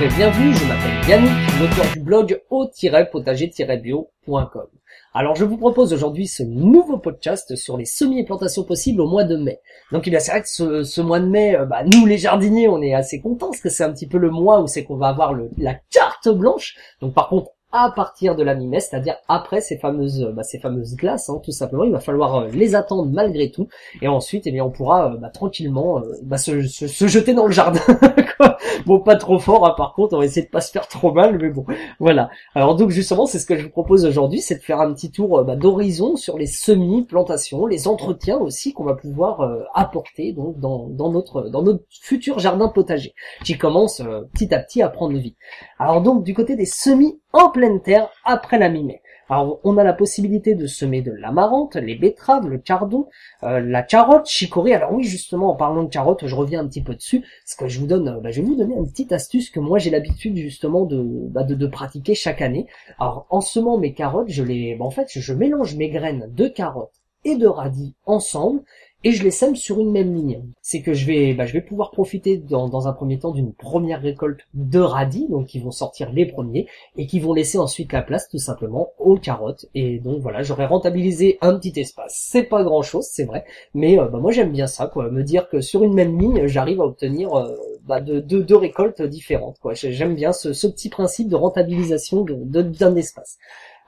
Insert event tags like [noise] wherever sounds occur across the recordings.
Bonjour et je m'appelle Yannick, l'auteur du blog au-potager-bio.com. Alors je vous propose aujourd'hui ce nouveau podcast sur les semis et plantations possibles au mois de mai. Donc il bien c'est vrai que ce, mois de mai, euh, bah, nous les jardiniers on est assez contents parce que c'est un petit peu le mois où c'est qu'on va avoir la carte blanche. Donc par contre à partir de la mi-mai, c'est-à-dire après ces fameuses, bah, ces fameuses glaces, hein, tout simplement. Il va falloir euh, les attendre malgré tout, et ensuite, eh bien, on pourra euh, bah, tranquillement euh, bah, se, jeter dans le jardin. [laughs] bon, pas trop fort, hein, par contre, on va essayer de pas se faire trop mal, mais bon, voilà. Alors donc justement, c'est ce que je vous propose aujourd'hui, c'est de faire un petit tour d'horizon sur les semis, plantations, les entretiens aussi qu'on va pouvoir apporter donc dans, dans notre dans notre futur jardin potager, qui commence petit à petit à prendre vie. Alors donc du côté des semis en pleine terre après la mi-mai. Alors on a la possibilité de semer de l'amarante, les betteraves, le cardon, euh, la carotte, chicorée. Alors oui justement en parlant de carotte, je reviens un petit peu dessus, parce que je vous donne, euh, bah, je vais vous donner une petite astuce que moi j'ai l'habitude justement de, bah, de, pratiquer chaque année. Alors en semant mes carottes, je les, bah, en fait je mélange mes graines de carottes et de radis ensemble et je les sème sur une même ligne. C'est que je vais, bah, je vais pouvoir profiter dans, un premier temps d'une première récolte de radis, donc qui vont sortir les premiers et qui vont laisser ensuite la place tout simplement aux carottes. Et donc voilà, j'aurais rentabilisé un petit espace. C'est pas grand chose, c'est vrai, mais euh, bah, moi j'aime bien ça, quoi, me dire que sur une même ligne, j'arrive à obtenir euh, bah, de, deux récoltes différentes. Quoi. J'aime bien ce, ce, petit principe de rentabilisation d'un de, espace.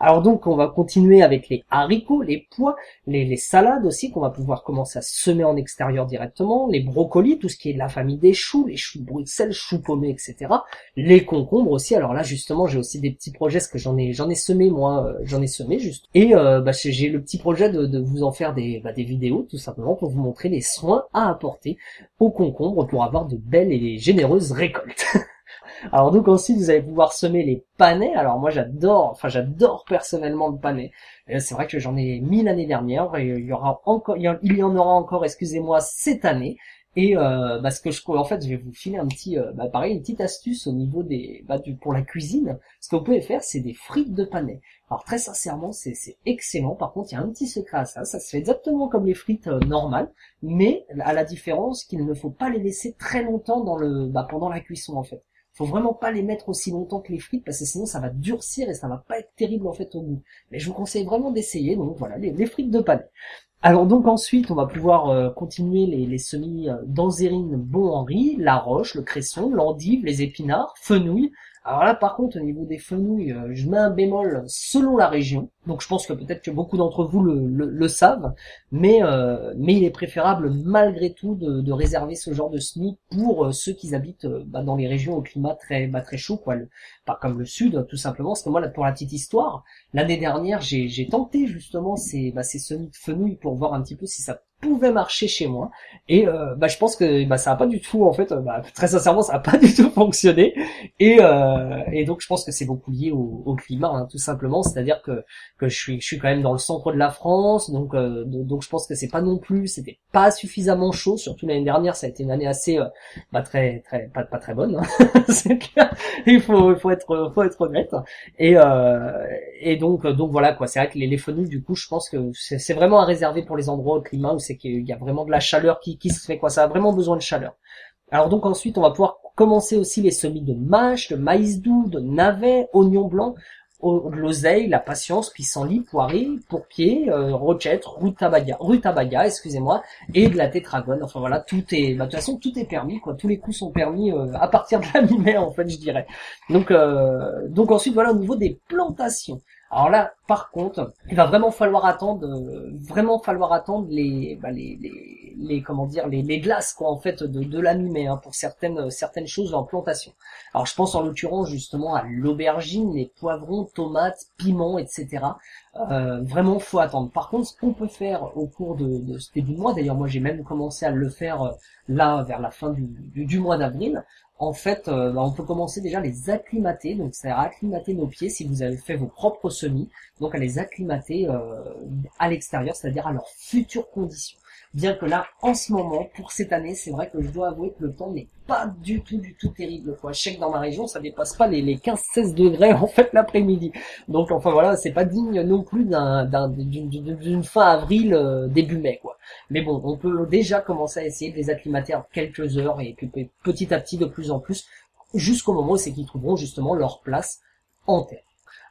Alors donc on va continuer avec les haricots, les pois, les, salades aussi qu'on va pouvoir commencer à semer en extérieur directement, les brocolis, tout ce qui est de la famille des choux, les choux Bruxelles, choux paumés, etc. Les concombres aussi. Alors là justement j'ai aussi des petits projets, parce que j'en ai j'en ai semé moi, euh, j'en ai semé juste. Et euh, bah, j'ai le petit projet de, vous en faire des, bah, des vidéos tout simplement pour vous montrer les soins à apporter aux concombres pour avoir de belles et généreuses récoltes. [laughs] Alors donc ensuite vous allez pouvoir semer les panais. Alors moi j'adore, enfin j'adore personnellement le panais. C'est vrai que j'en ai mis l'année dernière et il y il y en aura encore, excusez-moi, cette année. Et euh, bah, ce que je en fait, je vais vous filer un petit, euh, bah, pareil, une petite astuce au niveau des, bah, du, pour la cuisine. Ce que vous pouvez faire, c'est des frites de panais. Alors très sincèrement, c'est excellent. Par contre, il y a un petit secret à ça. Ça se fait exactement comme les frites euh, normales, mais à la différence qu'il ne faut pas les laisser très longtemps dans le, bah, pendant la cuisson en fait faut vraiment pas les mettre aussi longtemps que les frites parce que sinon ça va durcir et ça va pas être terrible en fait au goût. Mais je vous conseille vraiment d'essayer. Donc voilà, les, frites de panais. Alors donc ensuite, on va pouvoir euh, continuer les, les semis euh, d'anzérine bon Henri, la roche, le cresson, l'endive, les épinards, fenouil, alors là, par contre, au niveau des fenouilles, euh, je mets un bémol selon la région. Donc je pense que peut-être que beaucoup d'entre vous le, savent, mais euh, mais il est préférable malgré tout de, réserver ce genre de semis pour euh, ceux qui habitent bah, dans les régions au climat très bah, très chaud, quoi, pas comme le sud, tout simplement. Parce que moi, pour la petite histoire, l'année dernière, j'ai tenté justement ces bah, ces fenouilles pour voir un petit peu si ça pouvait marcher chez moi. Et euh, bah je pense que bah ça a pas du tout en fait bah, très sincèrement ça a pas [laughs] du tout fonctionné. Et euh, et donc je pense que c'est beaucoup lié au, au climat hein, tout simplement. C'est-à-dire que que je suis je suis quand même dans le centre de la France. Donc euh, donc je pense que c'est pas non plus c'était pas suffisamment chaud. Surtout l'année dernière ça a été une année assez euh, bah très très pas pas très bonne hein. [laughs] il faut il faut être faut être honnête. Et euh, et donc donc voilà quoi. C'est vrai que les, les du coup je pense que c'est vraiment à réserver pour les endroits au climat où c'est qu'il y a vraiment de la chaleur qui, qui se fait quoi. Ça a vraiment besoin de chaleur. Alors donc ensuite on va pouvoir commencer aussi les semis de mâche, de maïs doux, de navets, oignons blancs, de l'oseille, la patience, pissenlit, poiré, pourpier, euh, rochette, rutabaga, rutabaga, excusez-moi, et de la tétragone. Enfin voilà, tout est, bah, de toute façon tout est permis, quoi. Tous les coups sont permis euh, à partir de la [laughs] mi-mai en fait, je dirais. Donc euh, donc ensuite voilà au niveau des plantations. Alors là, par contre, il va vraiment falloir attendre, euh, vraiment falloir attendre les, bah les, les, comment dire, les, glaces quoi en fait de, de hein, pour certaines certaines choses en plantation. Alors je pense en l'occurrence justement à l'aubergine, les poivrons, tomates, piments, etc. Euh, vraiment faut attendre. Par contre, ce qu'on peut faire au cours de, de ce début de mois, d'ailleurs moi j'ai même commencé à le faire euh, là vers la fin du, du mois d'avril, en fait, euh, bah, on peut commencer déjà à les acclimater. Donc, c'est à acclimater nos pieds si vous avez fait vos propres semis. Donc, à les acclimater euh, à l'extérieur, c'est-à-dire à leurs futures conditions. Bien que là, en ce moment, pour cette année, c'est vrai que je dois avouer que le temps n'est pas du tout, du tout terrible. Quoi. Je sais dans ma région, ça dépasse pas les, les 15-16 degrés en fait l'après-midi. Donc enfin voilà, c'est pas digne non plus d'un, d'une, fin avril, euh, début mai. quoi. Mais bon, on peut déjà commencer à essayer de les acclimater en quelques heures et puis petit à petit de plus en plus jusqu'au moment où c'est qu'ils trouveront justement leur place en terre.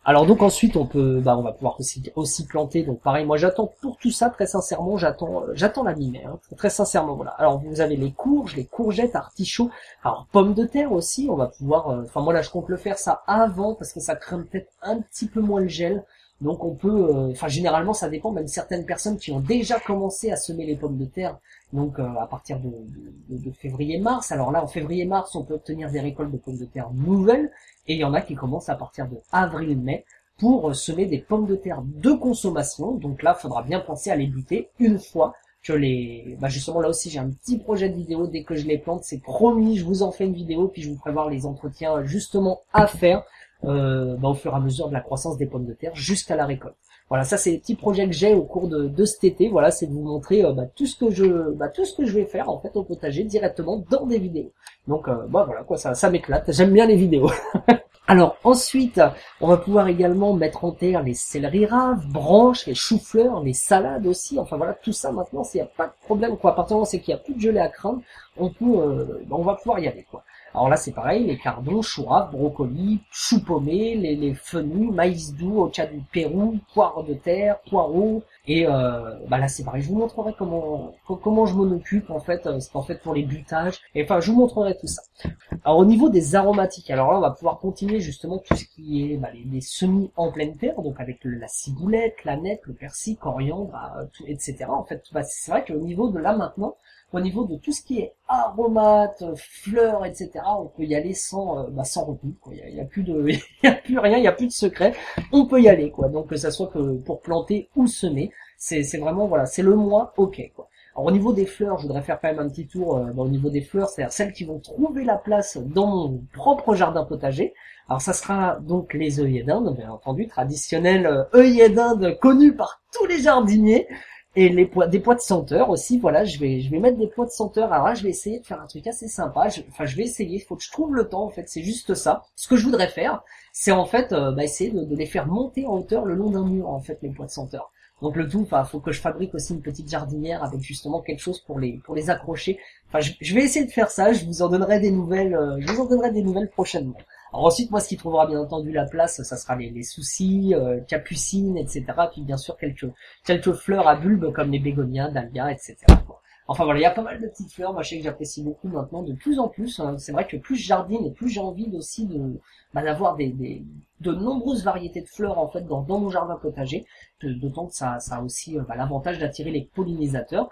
Alors donc ensuite on peut, bah on va pouvoir aussi, aussi planter. Donc pareil, moi j'attends pour tout ça très sincèrement, j'attends, euh, j'attends la hein, très, sincèrement voilà. Alors vous avez les courges, les courgettes, artichauts, alors pommes de terre aussi. On va pouvoir, euh, enfin moi là je compte le faire ça avant parce que ça craint peut-être un petit peu moins le gel. Donc on peut, euh, enfin généralement ça dépend, même certaines personnes qui ont déjà commencé à semer les pommes de terre, donc à partir de, février-mars. Alors là en février-mars on peut obtenir des récoltes de pommes de terre nouvelles, et il y en a qui commencent à partir de avril-mai pour semer des pommes de terre de consommation. Donc là, faudra bien penser à les buter une fois que les... Bah justement, là aussi, j'ai un petit projet de vidéo. Dès que je les plante, c'est promis, je vous en fais une vidéo, puis je vous voir les entretiens justement à faire euh, bah, au fur et à mesure de la croissance des pommes de terre jusqu'à la récolte. Voilà, ça c'est les petits projets que j'ai au cours de, de, cet été. Voilà, c'est de vous montrer euh, bah, tout ce que je, bah, tout ce que je vais faire en fait au potager directement dans des vidéos. Donc, euh, bah voilà quoi, ça, ça m'éclate. J'aime bien les vidéos. [laughs] Alors ensuite, on va pouvoir également mettre en terre les céleri raves, branches, les choux-fleurs, les salades aussi. Enfin voilà, tout ça maintenant, s'il n'y a pas de problème quoi. À partir du moment c'est qu'il n'y a plus de gelée à craindre, on peut, euh, on va pouvoir y aller quoi. Alors là, c'est pareil, les cardons, choux brocolis, choux paumés, les, les maïs doux, au cas du Pérou, poire de terre, poireaux, et euh, bah là c'est pareil, je vous montrerai comment comment je m'en occupe en fait, euh, c'est en fait pour les butages, et enfin je vous montrerai tout ça. Alors au niveau des aromatiques, alors là on va pouvoir continuer justement tout ce qui est bah, les, semis en pleine terre, donc avec la ciboulette, la nette, le persil, coriandre, euh, etc. En fait, bah, c'est vrai qu'au niveau de là maintenant, au niveau de tout ce qui est aromates, fleurs, etc., on peut y aller sans, euh, bah, sans retenue. Il n'y a, plus de, [laughs] y a plus rien, il n'y a plus de secret. On peut y aller, quoi. Donc que ça soit que pour planter ou semer, c'est, vraiment voilà, c'est le mois, ok, quoi. Alors au niveau des fleurs, je voudrais faire quand même un petit tour euh, au niveau des fleurs, c'est-à-dire celles qui vont trouver la place dans mon propre jardin potager. Alors ça sera donc les œillets d'Inde, bien entendu, traditionnels euh, œillets d'Inde connus par tous les jardiniers et les poids, des poids de senteur aussi. Voilà, je vais, je vais mettre des poids de senteur. Alors là, je vais essayer de faire un truc assez sympa. enfin, je vais essayer. Faut que je trouve le temps. En fait, c'est juste ça. Ce que je voudrais faire, c'est en fait, euh, bah, essayer de, les faire monter en hauteur le long d'un mur. En fait, les poids de senteur. Donc le tout, enfin, faut que je fabrique aussi une petite jardinière avec justement quelque chose pour les pour les accrocher. Enfin, je, vais essayer de faire ça. Je vous en donnerai des nouvelles. Euh, je vous en donnerai des nouvelles prochainement. Alors ensuite, moi, ce qui trouvera bien entendu la place, ça sera les, soucis, euh, capucines, etc. Puis bien sûr quelques quelques fleurs à bulbes comme les bégonias, dahlias, etc. Enfin voilà, il y a pas mal de petites fleurs. Moi, je sais que j'apprécie beaucoup maintenant, de plus en plus. Hein. C'est vrai que plus je jardine et plus j'ai envie aussi de bah, d'avoir de nombreuses variétés de fleurs en fait dans, dans mon jardin potager. D'autant que ça, ça a aussi euh, bah, l'avantage d'attirer les pollinisateurs.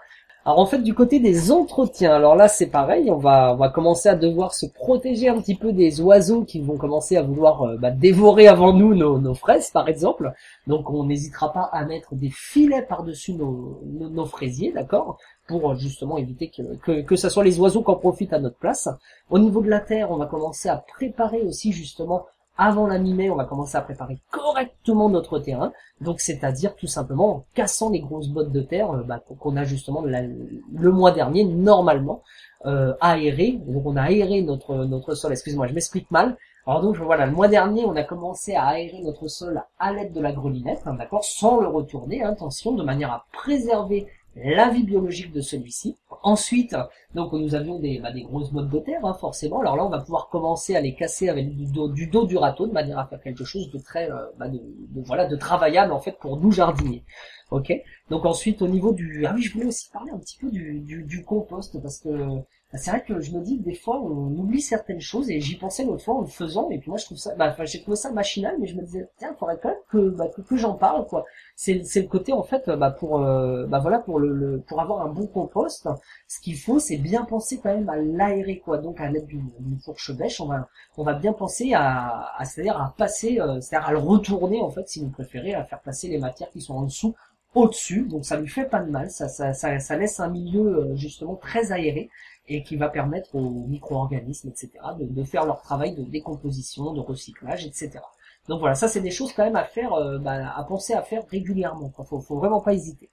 Alors en fait du côté des entretiens, alors là c'est pareil, on va on va commencer à devoir se protéger un petit peu des oiseaux qui vont commencer à vouloir euh, bah, dévorer avant nous nos, nos, fraises par exemple. Donc on n'hésitera pas à mettre des filets par-dessus nos, nos, fraisiers, d'accord, pour euh, justement éviter que, que que ça soit les oiseaux qui en profitent à notre place. Au niveau de la terre, on va commencer à préparer aussi justement avant la mi-mai, on va commencer à préparer correctement notre terrain. Donc, c'est-à-dire tout simplement en cassant les grosses bottes de terre euh, bah, qu'on a justement le mois dernier normalement euh, aéré. Donc, on a aéré notre notre sol. Excuse-moi, je m'explique mal. Alors donc voilà, le mois dernier, on a commencé à aérer notre sol à l'aide de la grelinette, hein, d'accord, sans le retourner, attention, de manière à préserver la vie biologique de celui-ci. Ensuite, donc nous avions des, bah, des grosses bottes de terre, hein, forcément. Alors là, on va pouvoir commencer à les casser avec du dos du, dos du râteau, de manière à faire quelque chose de très, euh, bah, de, voilà, de travaillable en fait pour nous jardiniers. Ok? Donc ensuite, au niveau du, ah oui, je voulais aussi parler un petit peu du, du, du compost parce que bah, c'est vrai que je me dis que des fois on oublie certaines choses et j'y pensais l'autre fois en le faisant et puis moi je trouve ça bah j'ai trouvé ça machinal mais je me disais tiens il faudrait quand même que bah, que, j'en parle quoi c'est c'est le côté en fait bah pour euh, bah voilà pour le, pour avoir un bon compost ce qu'il faut c'est bien penser quand même à l'aérer quoi donc à l'aide d'une fourche bêche on va on va bien penser à, c'est-à-dire à passer euh, c'est-à-dire à le retourner en fait si vous préférez à faire passer les matières qui sont en dessous au-dessus, donc ça lui fait pas de mal, ça, ça, laisse un milieu euh, justement très aéré et qui va permettre aux micro-organismes, etc., de, faire leur travail de décomposition, de recyclage, etc. Donc voilà, ça c'est des choses quand même à faire, euh, bah, à penser à faire régulièrement. Faut vraiment pas hésiter.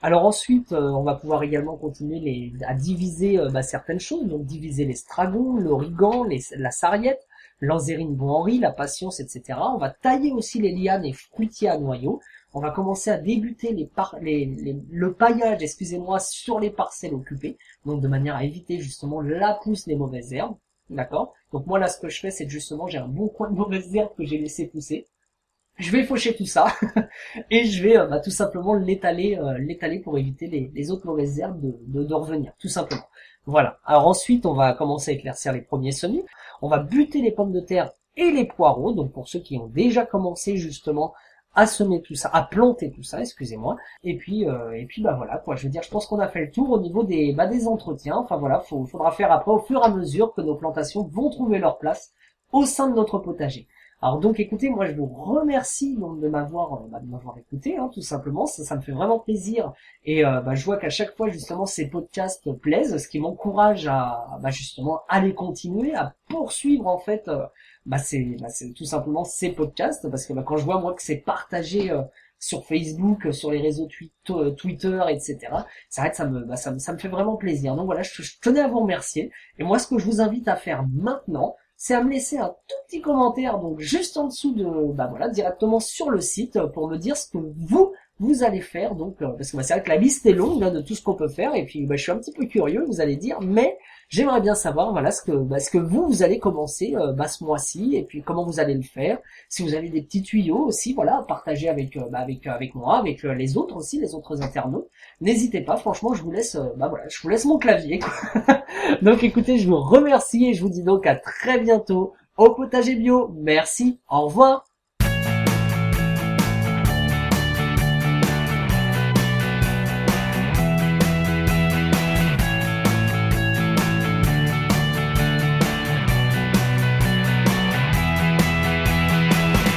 Alors ensuite, euh, on va pouvoir également continuer à diviser euh, bah, certaines choses, donc diviser les stragons, l'origan, la sarriette, l'anzérine bon Henri, la patience, etc. On va tailler aussi les lianes et fruitiers à noyaux on va commencer à débuter le paillage, excusez-moi, sur les parcelles occupées, donc de manière à éviter justement la pousse des mauvaises herbes. D'accord? Donc moi là, ce que je fais, c'est justement, j'ai un bon coin de mauvaise herbe que j'ai laissé pousser. Je vais faucher tout ça [laughs] et je vais bah, tout simplement l'étaler, l'étaler pour éviter les, autres mauvaises herbes de, de revenir, tout simplement. Voilà. Alors ensuite, on va commencer à éclaircir les premiers semis. On va buter les pommes de terre et les poireaux. Donc pour ceux qui ont déjà commencé justement à semer tout ça, à planter tout ça, excusez-moi. Et puis euh, et puis bah voilà quoi. Je veux dire, je pense qu'on a fait le tour au niveau des bah, des entretiens. Enfin voilà, faudra faire après au fur et à mesure que nos plantations vont trouver leur place au sein de notre potager. Alors donc écoutez, moi je vous remercie donc de m'avoir euh, bah, de m'avoir écouté, hein, tout simplement. Ça, ça me fait vraiment plaisir et euh, bah, je vois qu'à chaque fois justement ces podcasts plaisent, ce qui m'encourage à bah, justement aller continuer, à poursuivre en fait. Euh, bah, c'est bah, tout simplement ces podcasts parce que bah, quand je vois moi que c'est partagé sur Facebook, sur les réseaux Twitter, etc. Ça, ça me, bah, ça fait vraiment plaisir. Donc voilà, je tenais à vous remercier. Et moi, ce que je vous invite à faire maintenant, c'est à me laisser un tout petit commentaire, donc juste en dessous de, bah voilà, directement sur le site pour me dire ce que vous vous allez faire. Donc, euh, parce que bah, c'est vrai que la liste est longue hein, de tout ce qu'on peut faire, et puis bah, je suis un petit peu curieux, vous allez dire, mais j'aimerais bien savoir, voilà, ce que, bah, vous vous allez commencer euh, bah, ce mois-ci, et puis comment vous allez le faire. Si vous avez des petits tuyaux aussi, voilà, à partager avec, euh, bah, avec, avec moi, avec les autres aussi, les autres internautes. N'hésitez pas, franchement, je vous laisse, bah voilà, je vous laisse mon clavier. [laughs] donc, écoutez, je vous remercie et je vous dis donc à très bientôt au potager bio. Merci, au revoir.